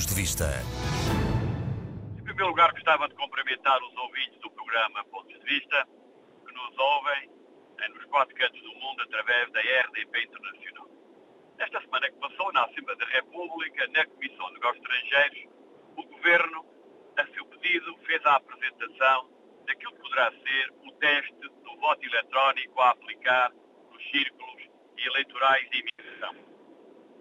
Pontos de Vista. Em primeiro lugar, gostava de cumprimentar os ouvintes do programa Pontos de Vista, que nos ouvem nos quatro cantos do mundo através da RDP Internacional. Esta semana que passou, na Assembleia da República, na Comissão de Negócios Estrangeiros, o Governo, a seu pedido, fez a apresentação daquilo que poderá ser o teste do voto eletrónico a aplicar nos círculos eleitorais de imigração.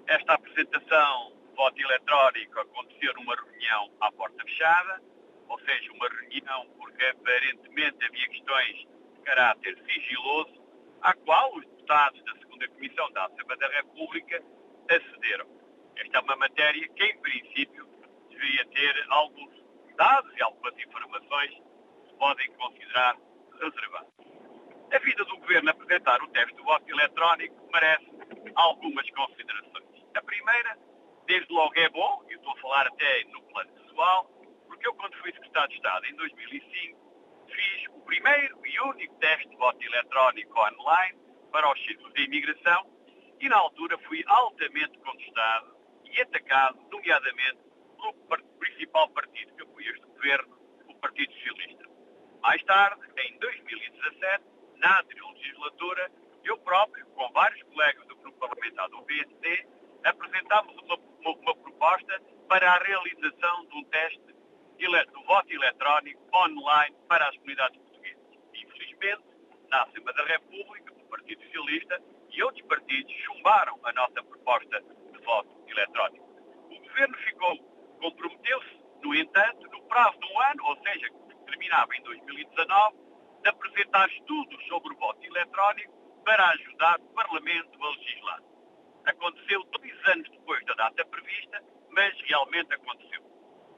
Esta apresentação voto eletrónico aconteceu numa reunião à porta fechada, ou seja, uma reunião porque aparentemente havia questões de caráter sigiloso, à qual os deputados da segunda Comissão da Assembleia da República acederam. Esta é uma matéria que, em princípio, deveria ter alguns dados e algumas informações que podem considerar reservadas. A vida do Governo apresentar o teste do voto eletrónico merece algumas considerações. A primeira, desde logo é bom, e estou a falar até no plano pessoal, porque eu quando fui Secretário de Estado em 2005, fiz o primeiro e único teste de voto eletrónico online para os círculos de imigração e na altura fui altamente contestado e atacado, nomeadamente, pelo principal partido que apoia este governo, o Partido Socialista. Mais tarde, em 2017, na anterior legislatura, eu próprio, com vários colegas do grupo parlamentar do PSD, apresentámos uma, uma, uma proposta para a realização de um teste do voto eletrónico online para as comunidades portuguesas. Infelizmente, na Assembleia da República, o Partido Socialista e outros partidos chumbaram a nossa proposta de voto eletrónico. O Governo ficou, comprometeu-se, no entanto, no prazo de um ano, ou seja, que terminava em 2019, de apresentar estudos sobre o voto eletrónico para ajudar o Parlamento a legislar. Aconteceu dois anos data prevista, mas realmente aconteceu.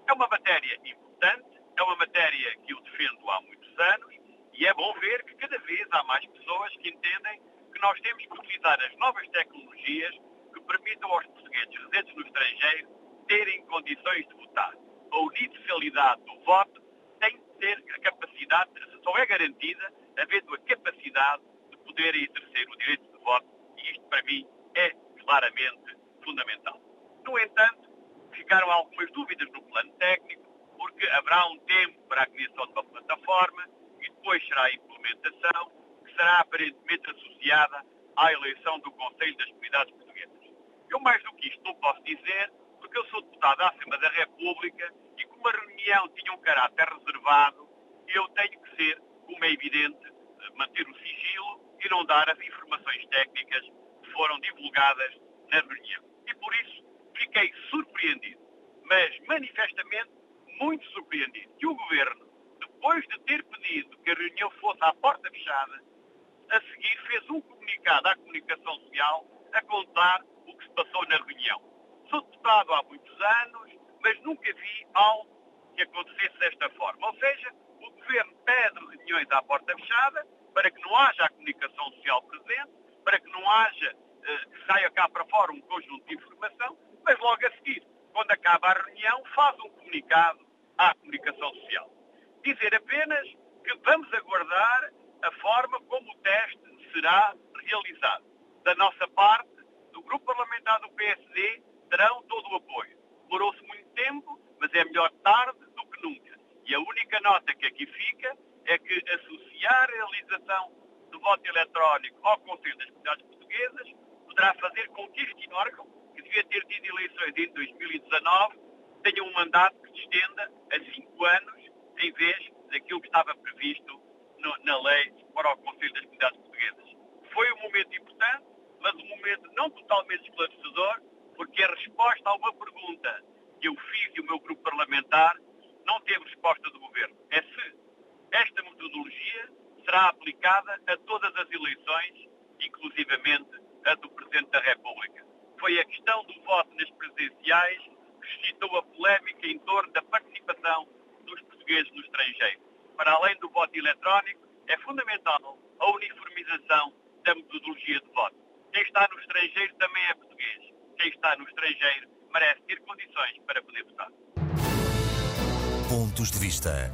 É uma matéria importante, é uma matéria que eu defendo há muitos anos e é bom ver que cada vez há mais pessoas que entendem que nós temos que utilizar as novas tecnologias que permitam aos portugueses residentes no estrangeiro terem condições de votar. A universalidade do voto tem que ter a capacidade, só é garantida havendo a capacidade de poderem exercer o direito de voto e isto para mim é claramente fundamental. No entanto, ficaram algumas dúvidas no plano técnico, porque haverá um tempo para a criação de uma plataforma e depois será a implementação, que será aparentemente associada à eleição do Conselho das Comunidades Portuguesas. Eu, mais do que isto, não posso dizer, porque eu sou deputado à Assembleia da República e como a reunião tinha um caráter reservado, eu tenho que ser, como é evidente, manter o sigilo e não dar as informações técnicas que foram divulgadas na reunião. E por isso fiquei surpreendido, mas manifestamente muito surpreendido, que o Governo, depois de ter pedido que a reunião fosse à porta fechada, a seguir fez um comunicado à comunicação social a contar o que se passou na reunião. Sou deputado há muitos anos, mas nunca vi algo que acontecesse desta forma. Ou seja, o Governo pede reuniões à porta fechada para que não haja a comunicação social presente, para que não haja, eh, que saia cá para fora um conjunto de informação, mas logo a seguir, quando acaba a reunião, faz um comunicado à comunicação social. Dizer apenas que vamos aguardar a forma como o teste será realizado. Da nossa parte, do Grupo Parlamentar do PSD, terão todo o apoio. Demorou-se muito tempo, mas é melhor tarde do que nunca. E a única nota que aqui fica é que associar a realização do voto eletrónico ao Conselho das Comunidades Portuguesas poderá fazer com que este órgão, devia ter tido eleições em 2019, tenha um mandato que se estenda a cinco anos, em vez daquilo que estava previsto no, na lei para o Conselho das Comunidades Portuguesas. Foi um momento importante, mas um momento não totalmente esclarecedor, porque a resposta a uma pergunta que eu fiz e o meu grupo parlamentar não teve resposta do Governo. É se esta metodologia será aplicada a todas as eleições, inclusivamente a do Presidente da República. Foi a questão do voto nas presidenciais que suscitou a polémica em torno da participação dos portugueses no estrangeiro. Para além do voto eletrónico, é fundamental a uniformização da metodologia de voto. Quem está no estrangeiro também é português. Quem está no estrangeiro merece ter condições para poder votar. Pontos de vista.